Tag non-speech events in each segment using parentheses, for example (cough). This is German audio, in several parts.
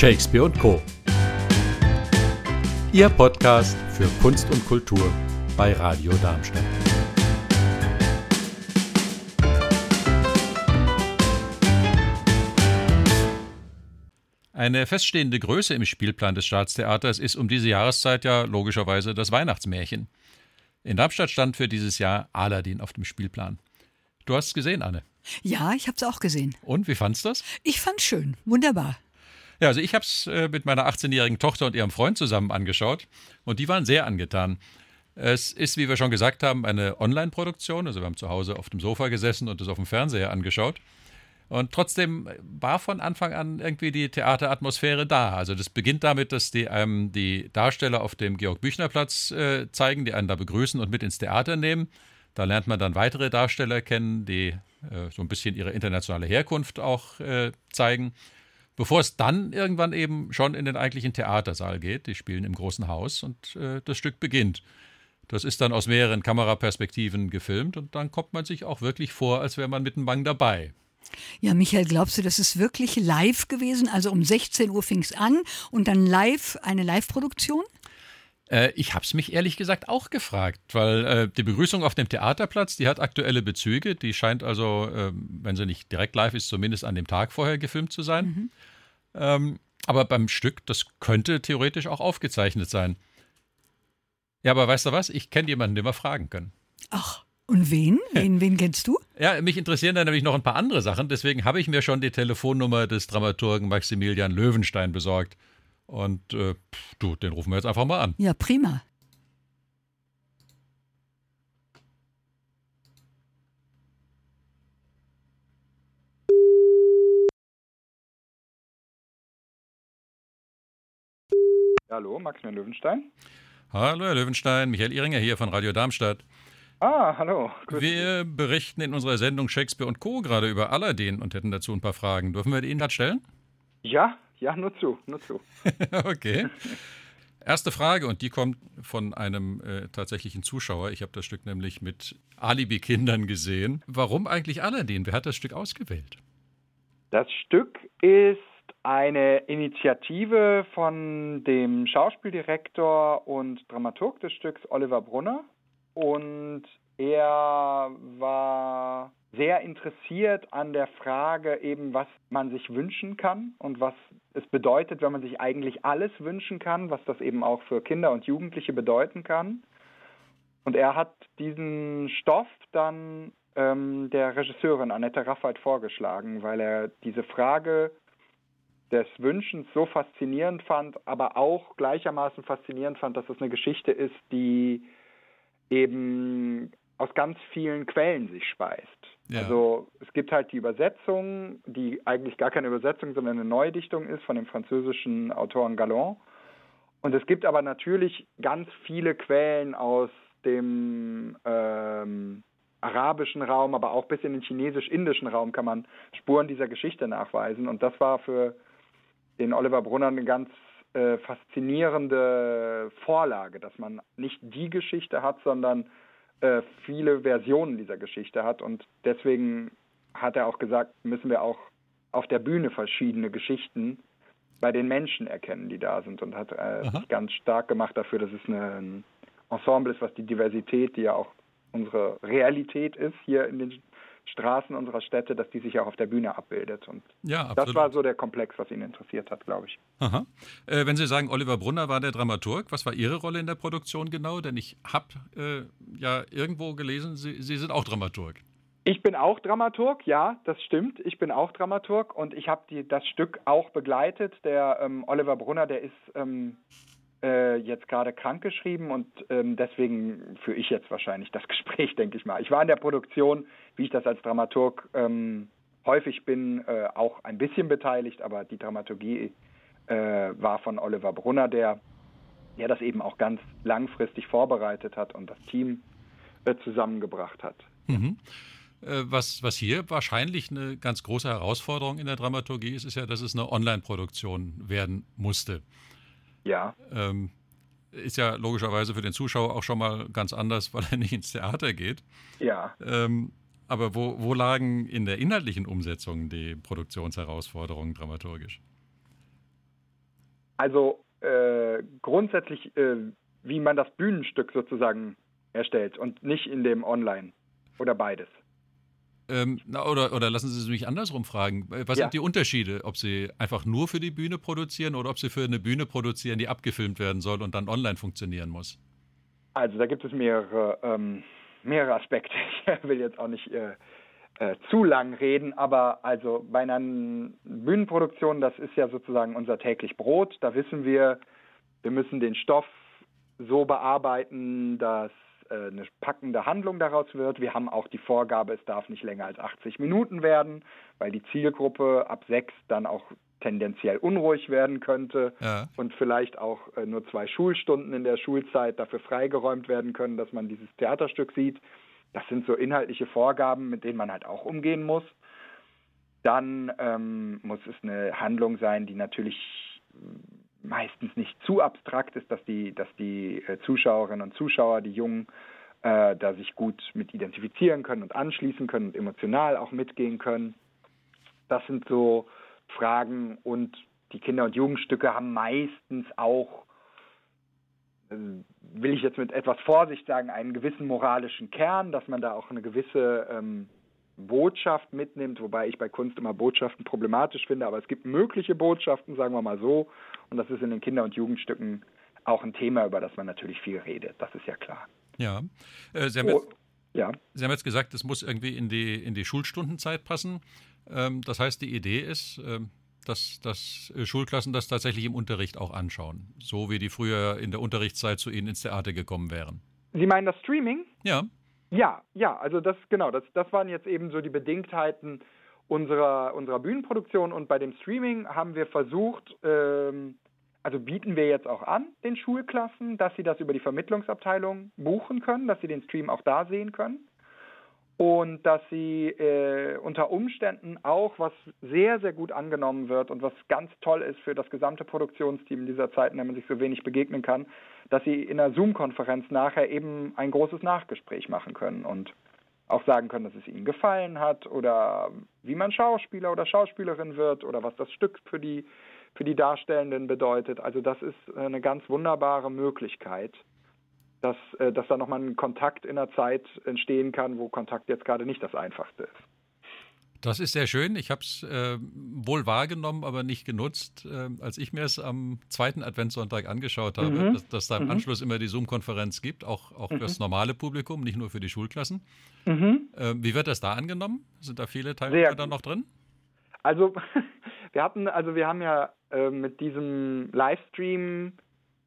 Shakespeare und Co. Ihr Podcast für Kunst und Kultur bei Radio Darmstadt. Eine feststehende Größe im Spielplan des Staatstheaters ist um diese Jahreszeit ja logischerweise das Weihnachtsmärchen. In Darmstadt stand für dieses Jahr Aladdin auf dem Spielplan. Du hast es gesehen, Anne. Ja, ich habe es auch gesehen. Und wie fandest du das? Ich fand's schön, wunderbar. Ja, also ich habe es äh, mit meiner 18-jährigen Tochter und ihrem Freund zusammen angeschaut und die waren sehr angetan. Es ist, wie wir schon gesagt haben, eine Online-Produktion. Also wir haben zu Hause auf dem Sofa gesessen und es auf dem Fernseher angeschaut. Und trotzdem war von Anfang an irgendwie die Theateratmosphäre da. Also das beginnt damit, dass die einem ähm, die Darsteller auf dem Georg-Büchner-Platz äh, zeigen, die einen da begrüßen und mit ins Theater nehmen. Da lernt man dann weitere Darsteller kennen, die äh, so ein bisschen ihre internationale Herkunft auch äh, zeigen. Bevor es dann irgendwann eben schon in den eigentlichen Theatersaal geht. Die spielen im großen Haus und äh, das Stück beginnt. Das ist dann aus mehreren Kameraperspektiven gefilmt und dann kommt man sich auch wirklich vor, als wäre man mit dem Bang dabei. Ja, Michael, glaubst du, das ist wirklich live gewesen? Also um 16 Uhr fing es an und dann live, eine Live-Produktion? Äh, ich habe es mich ehrlich gesagt auch gefragt, weil äh, die Begrüßung auf dem Theaterplatz, die hat aktuelle Bezüge. Die scheint also, äh, wenn sie nicht direkt live ist, zumindest an dem Tag vorher gefilmt zu sein. Mhm. Ähm, aber beim Stück, das könnte theoretisch auch aufgezeichnet sein. Ja, aber weißt du was? Ich kenne jemanden, den wir fragen können. Ach. Und wen? Wen, wen kennst du? Ja, mich interessieren da nämlich noch ein paar andere Sachen. Deswegen habe ich mir schon die Telefonnummer des Dramaturgen Maximilian Löwenstein besorgt. Und äh, du, den rufen wir jetzt einfach mal an. Ja, prima. Hallo, Maximilian Löwenstein. Hallo, Herr Löwenstein. Michael Ihringer hier von Radio Darmstadt. Ah, hallo. Grüß wir berichten in unserer Sendung Shakespeare und Co. gerade über Aladdin und hätten dazu ein paar Fragen. Dürfen wir die Ihnen gerade stellen? Ja, ja, nur zu, nur zu. (laughs) okay. Erste Frage, und die kommt von einem äh, tatsächlichen Zuschauer. Ich habe das Stück nämlich mit Alibi-Kindern gesehen. Warum eigentlich Aladdin? Wer hat das Stück ausgewählt? Das Stück ist eine Initiative von dem Schauspieldirektor und Dramaturg des Stücks Oliver Brunner. Und er war sehr interessiert an der Frage eben, was man sich wünschen kann und was es bedeutet, wenn man sich eigentlich alles wünschen kann, was das eben auch für Kinder und Jugendliche bedeuten kann. Und er hat diesen Stoff dann ähm, der Regisseurin Annette Raffald vorgeschlagen, weil er diese Frage des Wünschens so faszinierend fand, aber auch gleichermaßen faszinierend fand, dass es eine Geschichte ist, die eben aus ganz vielen Quellen sich speist. Ja. Also es gibt halt die Übersetzung, die eigentlich gar keine Übersetzung, sondern eine Neudichtung ist von dem französischen Autoren Galland. Und es gibt aber natürlich ganz viele Quellen aus dem ähm, arabischen Raum, aber auch bis in den chinesisch-indischen Raum kann man Spuren dieser Geschichte nachweisen. Und das war für den Oliver Brunner eine ganz äh, faszinierende Vorlage, dass man nicht die Geschichte hat, sondern äh, viele Versionen dieser Geschichte hat. Und deswegen hat er auch gesagt, müssen wir auch auf der Bühne verschiedene Geschichten bei den Menschen erkennen, die da sind. Und hat äh, sich ganz stark gemacht dafür, dass es eine, ein Ensemble ist, was die Diversität, die ja auch unsere Realität ist, hier in den Straßen unserer Städte, dass die sich auch auf der Bühne abbildet. Und ja, absolut. das war so der Komplex, was ihn interessiert hat, glaube ich. Aha. Äh, wenn Sie sagen, Oliver Brunner war der Dramaturg, was war Ihre Rolle in der Produktion genau? Denn ich habe äh, ja irgendwo gelesen, Sie, Sie sind auch Dramaturg. Ich bin auch Dramaturg, ja, das stimmt. Ich bin auch Dramaturg und ich habe das Stück auch begleitet. Der ähm, Oliver Brunner, der ist ähm, äh, jetzt gerade krankgeschrieben und ähm, deswegen führe ich jetzt wahrscheinlich das (laughs) Gespräch, denke ich mal. Ich war in der Produktion, wie ich das als Dramaturg ähm, häufig bin, äh, auch ein bisschen beteiligt, aber die Dramaturgie äh, war von Oliver Brunner, der, der das eben auch ganz langfristig vorbereitet hat und das Team äh, zusammengebracht hat. Mhm. Äh, was, was hier wahrscheinlich eine ganz große Herausforderung in der Dramaturgie ist, ist ja, dass es eine Online-Produktion werden musste. Ja. Ähm, ist ja logischerweise für den Zuschauer auch schon mal ganz anders, weil er (laughs) nicht ins Theater geht. Ja. Ähm, aber wo, wo lagen in der inhaltlichen Umsetzung die Produktionsherausforderungen dramaturgisch? Also äh, grundsätzlich, äh, wie man das Bühnenstück sozusagen erstellt und nicht in dem Online oder beides. Ähm, oder, oder lassen Sie es mich andersrum fragen. Was ja. sind die Unterschiede, ob Sie einfach nur für die Bühne produzieren oder ob Sie für eine Bühne produzieren, die abgefilmt werden soll und dann online funktionieren muss? Also da gibt es mehrere, ähm, mehrere Aspekte. (laughs) Ich will jetzt auch nicht äh, äh, zu lang reden, aber also bei einer Bühnenproduktion, das ist ja sozusagen unser täglich Brot. Da wissen wir, wir müssen den Stoff so bearbeiten, dass äh, eine packende Handlung daraus wird. Wir haben auch die Vorgabe, es darf nicht länger als 80 Minuten werden, weil die Zielgruppe ab sechs dann auch tendenziell unruhig werden könnte ja. und vielleicht auch äh, nur zwei Schulstunden in der Schulzeit dafür freigeräumt werden können, dass man dieses Theaterstück sieht. Das sind so inhaltliche Vorgaben, mit denen man halt auch umgehen muss. Dann ähm, muss es eine Handlung sein, die natürlich meistens nicht zu abstrakt ist, dass die, dass die äh, Zuschauerinnen und Zuschauer, die Jungen, äh, da sich gut mit identifizieren können und anschließen können und emotional auch mitgehen können. Das sind so Fragen und die Kinder- und Jugendstücke haben meistens auch, äh, will ich jetzt mit etwas Vorsicht sagen, einen gewissen moralischen Kern, dass man da auch eine gewisse ähm, Botschaft mitnimmt, wobei ich bei Kunst immer Botschaften problematisch finde, aber es gibt mögliche Botschaften, sagen wir mal so, und das ist in den Kinder- und Jugendstücken auch ein Thema, über das man natürlich viel redet, das ist ja klar. Ja, äh, Sie, haben oh, jetzt, ja. Sie haben jetzt gesagt, es muss irgendwie in die, in die Schulstundenzeit passen. Ähm, das heißt, die Idee ist, ähm, dass, dass Schulklassen das tatsächlich im Unterricht auch anschauen, so wie die früher in der Unterrichtszeit zu Ihnen ins Theater gekommen wären. Sie meinen das Streaming? Ja. Ja, ja, also das genau, das, das waren jetzt eben so die Bedingtheiten unserer, unserer Bühnenproduktion. Und bei dem Streaming haben wir versucht, ähm, also bieten wir jetzt auch an den Schulklassen, dass sie das über die Vermittlungsabteilung buchen können, dass sie den Stream auch da sehen können und dass sie äh, unter Umständen auch, was sehr, sehr gut angenommen wird und was ganz toll ist für das gesamte Produktionsteam dieser Zeit, in man sich so wenig begegnen kann, dass sie in einer Zoom-Konferenz nachher eben ein großes Nachgespräch machen können und auch sagen können, dass es ihnen gefallen hat oder wie man Schauspieler oder Schauspielerin wird oder was das Stück für die, für die Darstellenden bedeutet. Also das ist eine ganz wunderbare Möglichkeit dass, äh, dass da nochmal ein Kontakt in der Zeit entstehen kann, wo Kontakt jetzt gerade nicht das Einfachste ist. Das ist sehr schön. Ich habe es äh, wohl wahrgenommen, aber nicht genutzt. Äh, als ich mir es am zweiten Adventssonntag angeschaut habe, mhm. dass, dass, da im mhm. Anschluss immer die Zoom-Konferenz gibt, auch, auch mhm. für das normale Publikum, nicht nur für die Schulklassen. Mhm. Äh, wie wird das da angenommen? Sind da viele Teilnehmer da noch drin? Also (laughs) wir hatten, also wir haben ja äh, mit diesem Livestream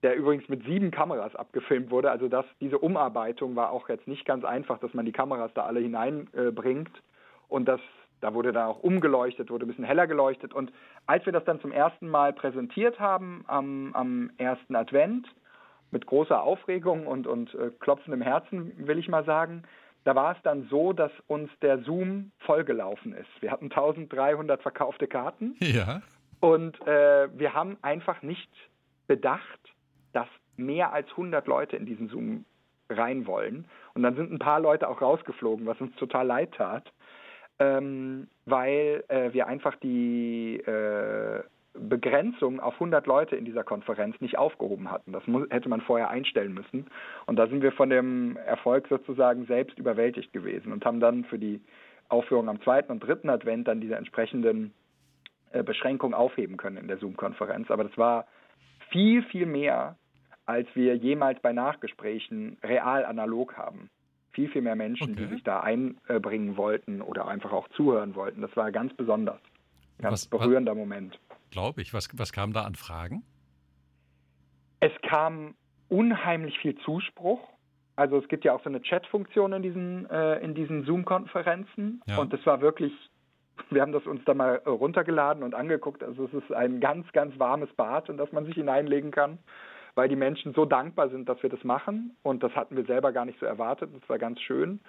der übrigens mit sieben Kameras abgefilmt wurde. Also das, diese Umarbeitung war auch jetzt nicht ganz einfach, dass man die Kameras da alle hineinbringt. Äh, und das, da wurde dann auch umgeleuchtet, wurde ein bisschen heller geleuchtet. Und als wir das dann zum ersten Mal präsentiert haben am, am ersten Advent, mit großer Aufregung und, und äh, klopfendem Herzen, will ich mal sagen, da war es dann so, dass uns der Zoom vollgelaufen ist. Wir hatten 1300 verkaufte Karten. Ja. Und äh, wir haben einfach nicht bedacht, dass mehr als 100 Leute in diesen Zoom rein wollen. Und dann sind ein paar Leute auch rausgeflogen, was uns total leid tat, ähm, weil äh, wir einfach die äh, Begrenzung auf 100 Leute in dieser Konferenz nicht aufgehoben hatten. Das hätte man vorher einstellen müssen. Und da sind wir von dem Erfolg sozusagen selbst überwältigt gewesen und haben dann für die Aufführung am zweiten und dritten Advent dann diese entsprechenden äh, Beschränkungen aufheben können in der Zoom-Konferenz. Aber das war viel, viel mehr als wir jemals bei Nachgesprächen real analog haben. Viel, viel mehr Menschen, okay. die sich da einbringen wollten oder einfach auch zuhören wollten. Das war ganz besonders. Ganz was, berührender was, Moment. Glaube ich. Was, was kam da an Fragen? Es kam unheimlich viel Zuspruch. Also es gibt ja auch so eine Chat-Funktion in diesen, äh, in diesen Zoom-Konferenzen. Ja. Und es war wirklich, wir haben das uns da mal runtergeladen und angeguckt. Also es ist ein ganz, ganz warmes Bad, in das man sich hineinlegen kann weil die Menschen so dankbar sind, dass wir das machen. Und das hatten wir selber gar nicht so erwartet. Das war ganz schön.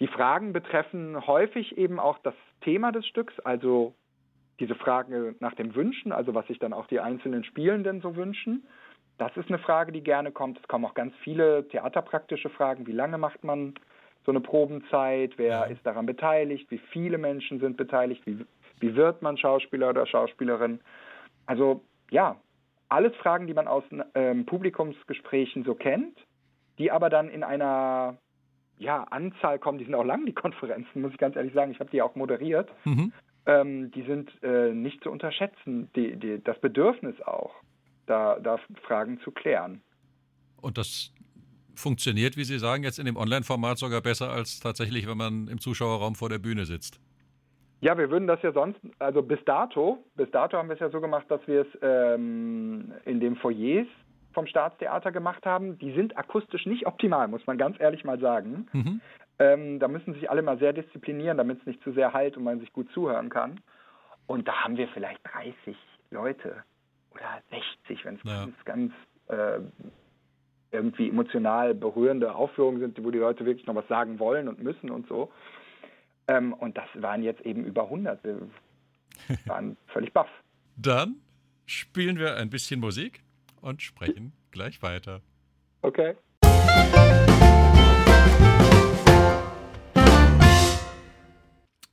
Die Fragen betreffen häufig eben auch das Thema des Stücks, also diese Frage nach dem Wünschen, also was sich dann auch die einzelnen Spielenden so wünschen. Das ist eine Frage, die gerne kommt. Es kommen auch ganz viele theaterpraktische Fragen. Wie lange macht man so eine Probenzeit? Wer ist daran beteiligt? Wie viele Menschen sind beteiligt? Wie, wie wird man Schauspieler oder Schauspielerin? Also ja, alles Fragen, die man aus ähm, Publikumsgesprächen so kennt, die aber dann in einer ja, Anzahl kommen, die sind auch lang, die (laughs) Konferenzen, muss ich ganz ehrlich sagen. Ich habe die auch moderiert. Mhm. Ähm, die sind äh, nicht zu unterschätzen, die, die, das Bedürfnis auch, da, da Fragen zu klären. Und das funktioniert, wie Sie sagen, jetzt in dem Online-Format sogar besser als tatsächlich, wenn man im Zuschauerraum vor der Bühne sitzt. Ja, wir würden das ja sonst, also bis dato, bis dato haben wir es ja so gemacht, dass wir es ähm, in den Foyers vom Staatstheater gemacht haben. Die sind akustisch nicht optimal, muss man ganz ehrlich mal sagen. Mhm. Ähm, da müssen sich alle mal sehr disziplinieren, damit es nicht zu sehr halt und man sich gut zuhören kann. Und da haben wir vielleicht 30 Leute oder 60, wenn es ja. ganz, ganz äh, irgendwie emotional berührende Aufführungen sind, wo die Leute wirklich noch was sagen wollen und müssen und so. Ähm, und das waren jetzt eben über 100. Wir (laughs) waren völlig baff. Dann spielen wir ein bisschen Musik und sprechen gleich weiter. Okay.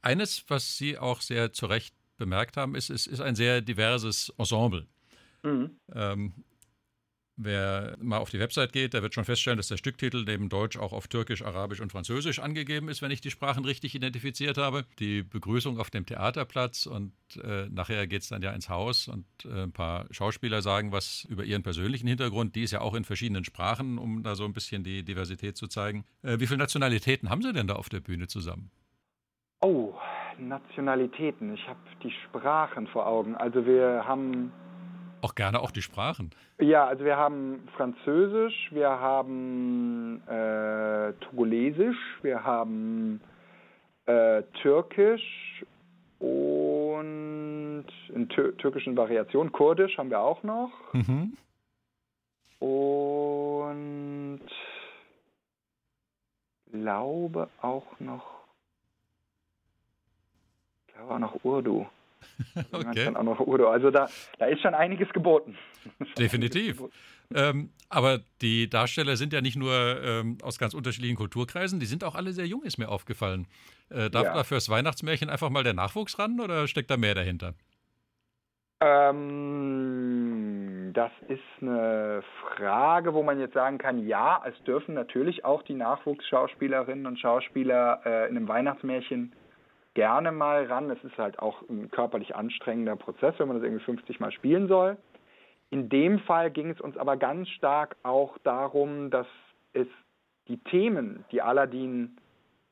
Eines, was Sie auch sehr zu Recht bemerkt haben, ist, es ist ein sehr diverses Ensemble. Mhm. Ähm, Wer mal auf die Website geht, der wird schon feststellen, dass der Stücktitel neben Deutsch auch auf Türkisch, Arabisch und Französisch angegeben ist, wenn ich die Sprachen richtig identifiziert habe. Die Begrüßung auf dem Theaterplatz und äh, nachher geht es dann ja ins Haus und äh, ein paar Schauspieler sagen was über ihren persönlichen Hintergrund. Die ist ja auch in verschiedenen Sprachen, um da so ein bisschen die Diversität zu zeigen. Äh, wie viele Nationalitäten haben Sie denn da auf der Bühne zusammen? Oh, Nationalitäten. Ich habe die Sprachen vor Augen. Also wir haben auch gerne auch die Sprachen. Ja, also wir haben Französisch, wir haben äh, Togolesisch, wir haben äh, Türkisch und in tür türkischen Variationen Kurdisch haben wir auch noch. Mhm. Und glaube auch noch, glaube auch noch Urdu. (laughs) okay. Auch noch Udo. Also da, da ist schon einiges geboten. (laughs) Definitiv. Ähm, aber die Darsteller sind ja nicht nur ähm, aus ganz unterschiedlichen Kulturkreisen, die sind auch alle sehr jung, ist mir aufgefallen. Äh, darf ja. da fürs Weihnachtsmärchen einfach mal der Nachwuchs ran oder steckt da mehr dahinter? Ähm, das ist eine Frage, wo man jetzt sagen kann, ja, es dürfen natürlich auch die Nachwuchsschauspielerinnen und Schauspieler äh, in einem Weihnachtsmärchen gerne mal ran. Es ist halt auch ein körperlich anstrengender Prozess, wenn man das irgendwie 50 Mal spielen soll. In dem Fall ging es uns aber ganz stark auch darum, dass es die Themen, die Aladdin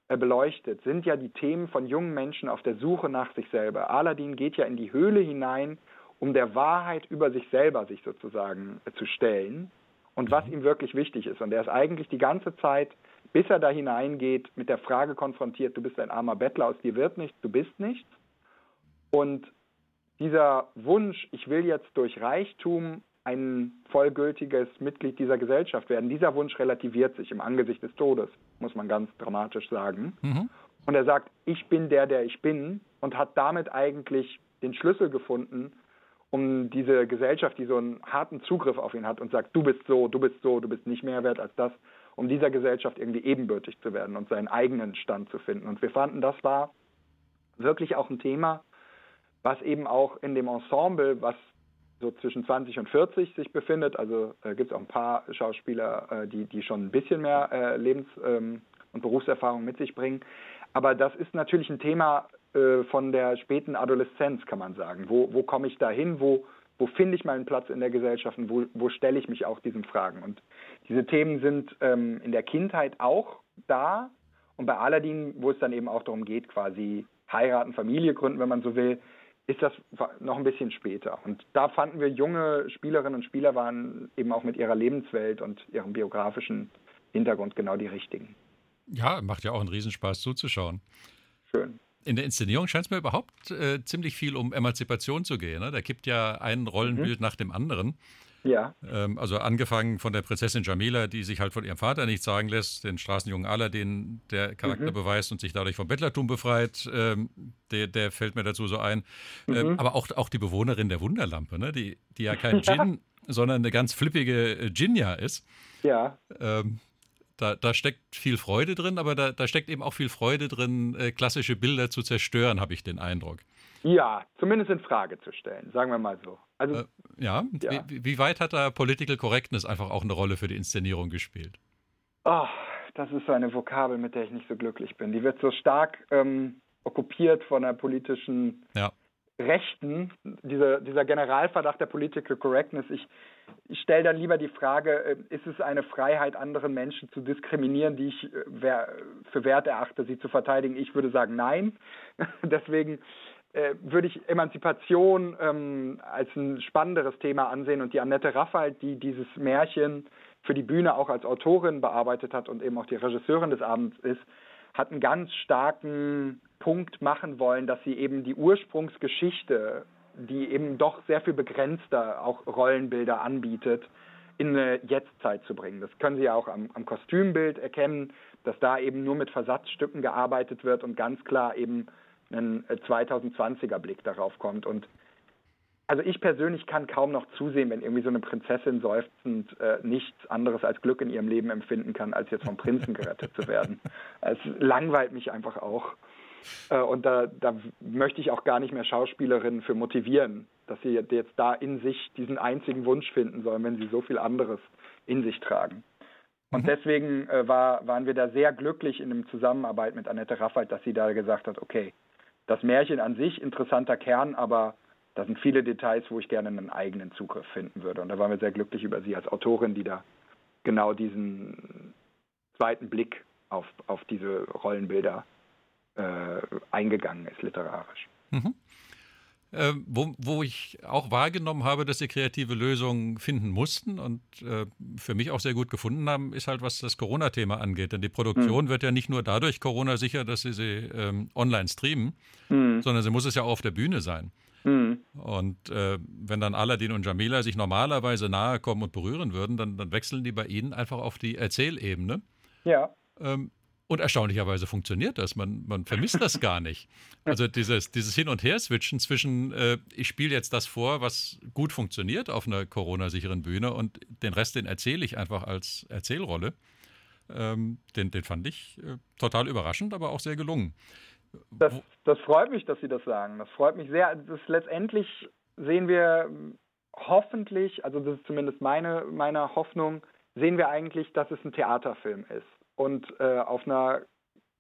äh, beleuchtet, sind ja die Themen von jungen Menschen auf der Suche nach sich selber. Aladdin geht ja in die Höhle hinein, um der Wahrheit über sich selber sich sozusagen äh, zu stellen und was mhm. ihm wirklich wichtig ist. Und er ist eigentlich die ganze Zeit bis er da hineingeht, mit der Frage konfrontiert, du bist ein armer Bettler, aus dir wird nichts, du bist nichts. Und dieser Wunsch, ich will jetzt durch Reichtum ein vollgültiges Mitglied dieser Gesellschaft werden, dieser Wunsch relativiert sich im Angesicht des Todes, muss man ganz dramatisch sagen. Mhm. Und er sagt, ich bin der, der ich bin und hat damit eigentlich den Schlüssel gefunden, um diese Gesellschaft, die so einen harten Zugriff auf ihn hat und sagt, du bist so, du bist so, du bist nicht mehr wert als das, um dieser Gesellschaft irgendwie ebenbürtig zu werden und seinen eigenen Stand zu finden. Und wir fanden, das war wirklich auch ein Thema, was eben auch in dem Ensemble, was so zwischen 20 und 40 sich befindet, also äh, gibt es auch ein paar Schauspieler, äh, die, die schon ein bisschen mehr äh, Lebens- ähm, und Berufserfahrung mit sich bringen. Aber das ist natürlich ein Thema äh, von der späten Adoleszenz, kann man sagen. Wo, wo komme ich da hin? Wo, wo finde ich meinen Platz in der Gesellschaft und wo, wo stelle ich mich auch diesen Fragen? Und diese Themen sind ähm, in der Kindheit auch da. Und bei Aladdin, wo es dann eben auch darum geht, quasi heiraten, Familie gründen, wenn man so will, ist das noch ein bisschen später. Und da fanden wir, junge Spielerinnen und Spieler waren eben auch mit ihrer Lebenswelt und ihrem biografischen Hintergrund genau die richtigen. Ja, macht ja auch einen Riesenspaß zuzuschauen. Schön in der Inszenierung scheint es mir überhaupt äh, ziemlich viel um Emanzipation zu gehen. Ne? Da gibt ja ein Rollenbild mhm. nach dem anderen. Ja. Ähm, also angefangen von der Prinzessin Jamila, die sich halt von ihrem Vater nicht sagen lässt, den Straßenjungen Aladdin, der Charakter mhm. beweist und sich dadurch vom Bettlertum befreit, ähm, der, der, fällt mir dazu so ein. Ähm, mhm. Ähm, aber auch, auch die Bewohnerin der Wunderlampe, ne? die, die ja kein (laughs) Djinn, sondern eine ganz flippige Djinja ist. Ja. Ähm, da, da steckt viel Freude drin, aber da, da steckt eben auch viel Freude drin, äh, klassische Bilder zu zerstören, habe ich den Eindruck. Ja, zumindest in Frage zu stellen, sagen wir mal so. Also, äh, ja, ja. Wie, wie, weit hat da Political Correctness einfach auch eine Rolle für die Inszenierung gespielt? Oh, das ist so eine Vokabel, mit der ich nicht so glücklich bin. Die wird so stark ähm, okkupiert von der politischen ja. Rechten, dieser, dieser Generalverdacht der Political Correctness. Ich, ich stelle dann lieber die Frage, äh, ist es eine Freiheit, anderen Menschen zu diskriminieren, die ich äh, für wert erachte, sie zu verteidigen? Ich würde sagen, nein. (laughs) Deswegen äh, würde ich Emanzipation ähm, als ein spannenderes Thema ansehen und die Annette Raffald, die dieses Märchen für die Bühne auch als Autorin bearbeitet hat und eben auch die Regisseurin des Abends ist, hat einen ganz starken Punkt machen wollen, dass sie eben die Ursprungsgeschichte, die eben doch sehr viel begrenzter auch Rollenbilder anbietet, in eine Jetztzeit zu bringen. Das können Sie ja auch am, am Kostümbild erkennen, dass da eben nur mit Versatzstücken gearbeitet wird und ganz klar eben ein 2020er Blick darauf kommt. Und also ich persönlich kann kaum noch zusehen, wenn irgendwie so eine Prinzessin seufzend äh, nichts anderes als Glück in ihrem Leben empfinden kann, als jetzt vom Prinzen gerettet zu werden. (laughs) Es langweilt mich einfach auch. Äh, und da, da möchte ich auch gar nicht mehr Schauspielerinnen für motivieren, dass sie jetzt da in sich diesen einzigen Wunsch finden sollen, wenn sie so viel anderes in sich tragen. Und mhm. deswegen äh, war, waren wir da sehr glücklich in der Zusammenarbeit mit Annette Raffald, dass sie da gesagt hat, okay, das Märchen an sich interessanter Kern, aber da sind viele Details, wo ich gerne einen eigenen Zugriff finden würde. Und da waren wir sehr glücklich über Sie als Autorin, die da genau diesen zweiten Blick auf, auf diese Rollenbilder äh, eingegangen ist, literarisch. Mhm. Äh, wo, wo, ich auch wahrgenommen habe, dass sie kreative Lösungen finden mussten und äh, für mich auch sehr gut gefunden haben, ist halt, was das Corona-Thema angeht. Denn die Produktion mhm. wird ja nicht nur dadurch Corona sicher, dass sie sie ähm, online streamen, mhm. sondern sie muss es ja auch auf der Bühne sein. Mhm. Und äh, wenn dann Aladdin und Jamila sich normalerweise nahe kommen und berühren würden, dann, dann wechseln die bei ihnen einfach auf die Erzählebene. Ja. Ähm, und erstaunlicherweise funktioniert das. Man, man vermisst das gar nicht. (laughs) Also dieses, dieses Hin- und Her-Switchen zwischen, äh, ich spiele jetzt das vor, was gut funktioniert auf einer Corona-sicheren Bühne und den Rest, den erzähle ich einfach als Erzählrolle. Ähm, den, den fand ich äh, total überraschend, aber auch sehr gelungen. Das, das freut mich, dass Sie das sagen. Das freut mich sehr. Das letztendlich sehen wir hoffentlich, also das ist zumindest meine, meine Hoffnung, sehen wir eigentlich, dass es ein Theaterfilm ist. Und äh, auf einer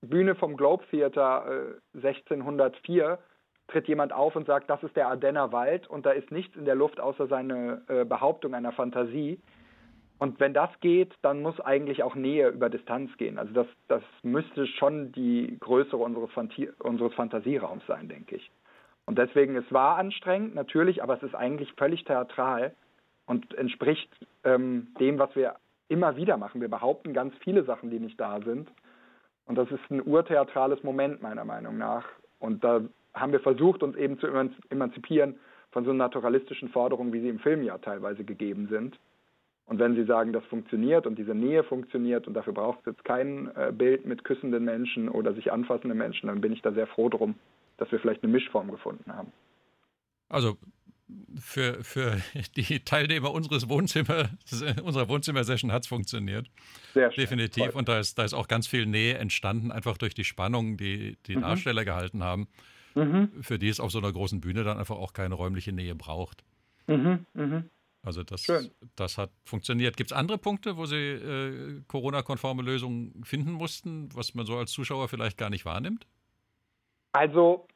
Bühne vom Globe Theater äh, 1604 tritt jemand auf und sagt, das ist der Ardenner Wald und da ist nichts in der Luft außer seine äh, Behauptung einer Fantasie. Und wenn das geht, dann muss eigentlich auch Nähe über Distanz gehen. Also das, das müsste schon die Größe unseres, Fanti unseres Fantasieraums sein, denke ich. Und deswegen, es war anstrengend, natürlich, aber es ist eigentlich völlig theatral und entspricht ähm, dem, was wir immer wieder machen. Wir behaupten ganz viele Sachen, die nicht da sind. Und das ist ein urtheatrales Moment, meiner Meinung nach. Und da haben wir versucht, uns eben zu emanzipieren von so naturalistischen Forderungen, wie sie im Film ja teilweise gegeben sind. Und wenn Sie sagen, das funktioniert und diese Nähe funktioniert und dafür braucht es jetzt kein äh, Bild mit küssenden Menschen oder sich anfassenden Menschen, dann bin ich da sehr froh drum, dass wir vielleicht eine Mischform gefunden haben. Also für, für die Teilnehmer unseres Wohnzimmer, unserer Wohnzimmersession hat es funktioniert. Sehr schön. Definitiv. Und da ist, da ist auch ganz viel Nähe entstanden, einfach durch die Spannung, die die mhm. Darsteller gehalten haben, mhm. für die es auf so einer großen Bühne dann einfach auch keine räumliche Nähe braucht. Mhm. Mhm. Also das, das hat funktioniert. Gibt es andere Punkte, wo Sie äh, Corona-konforme Lösungen finden mussten, was man so als Zuschauer vielleicht gar nicht wahrnimmt? Also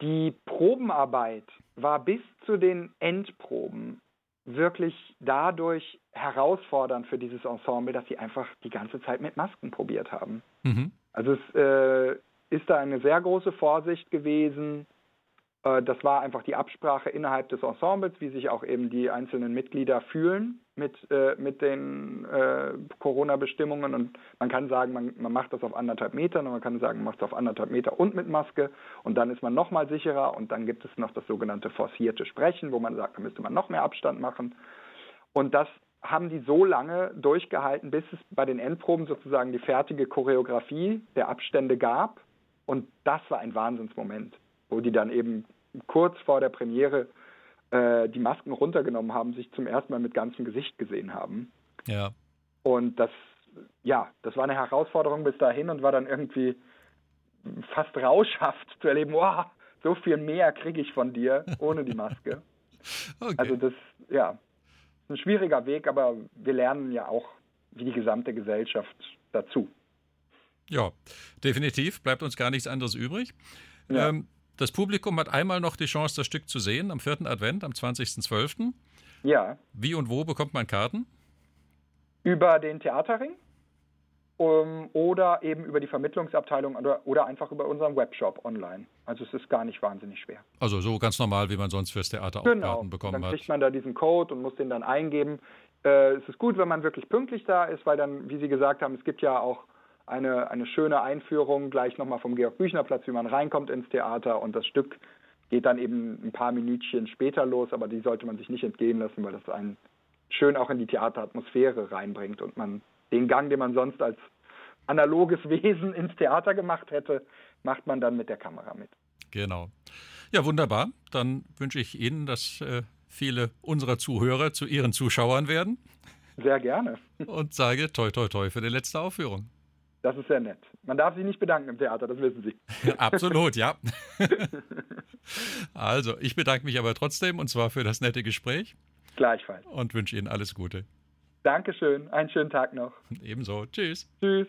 die Probenarbeit war bis zu den Endproben wirklich dadurch herausfordernd für dieses Ensemble, dass sie einfach die ganze Zeit mit Masken probiert haben. Mhm. Also es äh, ist da eine sehr große Vorsicht gewesen äh, das war einfach die Absprache innerhalb des Ensembles, wie sich auch eben die einzelnen Mitglieder fühlen mit, äh, mit den äh, Corona-Bestimmungen. Und man kann sagen, man, man macht das auf anderthalb Metern und man kann sagen, man macht es auf anderthalb Meter und mit Maske. Und dann ist man noch mal sicherer. Und dann gibt es noch das sogenannte forcierte Sprechen, wo man sagt, da müsste man noch mehr Abstand machen. Und das haben die so lange durchgehalten, bis es bei den Endproben sozusagen die fertige Choreografie der Abstände gab. Und das war ein Wahnsinnsmoment wo die dann eben kurz vor der Premiere äh, die Masken runtergenommen haben, sich zum ersten Mal mit ganzem Gesicht gesehen haben. Ja. Und das, ja, das war eine Herausforderung bis dahin und war dann irgendwie fast rauschhaft zu erleben, wow, so viel mehr kriege ich von dir ohne die Maske. (laughs) Okay. Also das, ja, ist ein schwieriger Weg, aber wir lernen ja auch wie die gesamte Gesellschaft dazu. Ja, definitiv. Bleibt uns gar nichts anderes übrig. Ja. Ähm, das Publikum hat einmal noch die Chance, das Stück zu sehen am vierten Advent, am 20.12. Ja. Wie und wo bekommt man Karten? Über den Theaterring um, oder eben über die Vermittlungsabteilung oder, oder einfach über unseren Webshop online. Also es ist gar nicht wahnsinnig schwer. Also so ganz normal, wie man sonst fürs Theater genau. auch Karten bekommen hat. Dann kriegt man da diesen Code und muss den dann eingeben. Äh, es ist gut, wenn man wirklich pünktlich da ist, weil dann, wie Sie gesagt haben, es gibt ja auch eine, eine schöne Einführung gleich nochmal vom Georg-Büchner-Platz, wie man reinkommt ins Theater und das Stück geht dann eben ein paar Minütchen später los, aber die sollte man sich nicht entgehen lassen, weil das einen schön auch in die Theateratmosphäre reinbringt und man den Gang, den man sonst als analoges (laughs) Wesen ins Theater gemacht hätte, macht man dann mit der Kamera mit. Genau. Ja, wunderbar. Dann wünsche ich Ihnen, dass äh, viele unserer Zuhörer zu Ihren Zuschauern werden. Sehr gerne. Und sage toi toi toi für die letzte Aufführung. Das ist sehr nett. Man darf sich nicht bedanken im Theater, das wissen Sie. (laughs) Absolut, ja. (laughs) also, ich bedanke mich aber trotzdem und zwar für das nette Gespräch. Gleichfalls. Und wünsche Ihnen alles Gute. Dankeschön. Einen schönen Tag noch. Ebenso. Tschüss. Tschüss.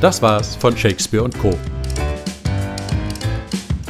Das war's von Shakespeare Co.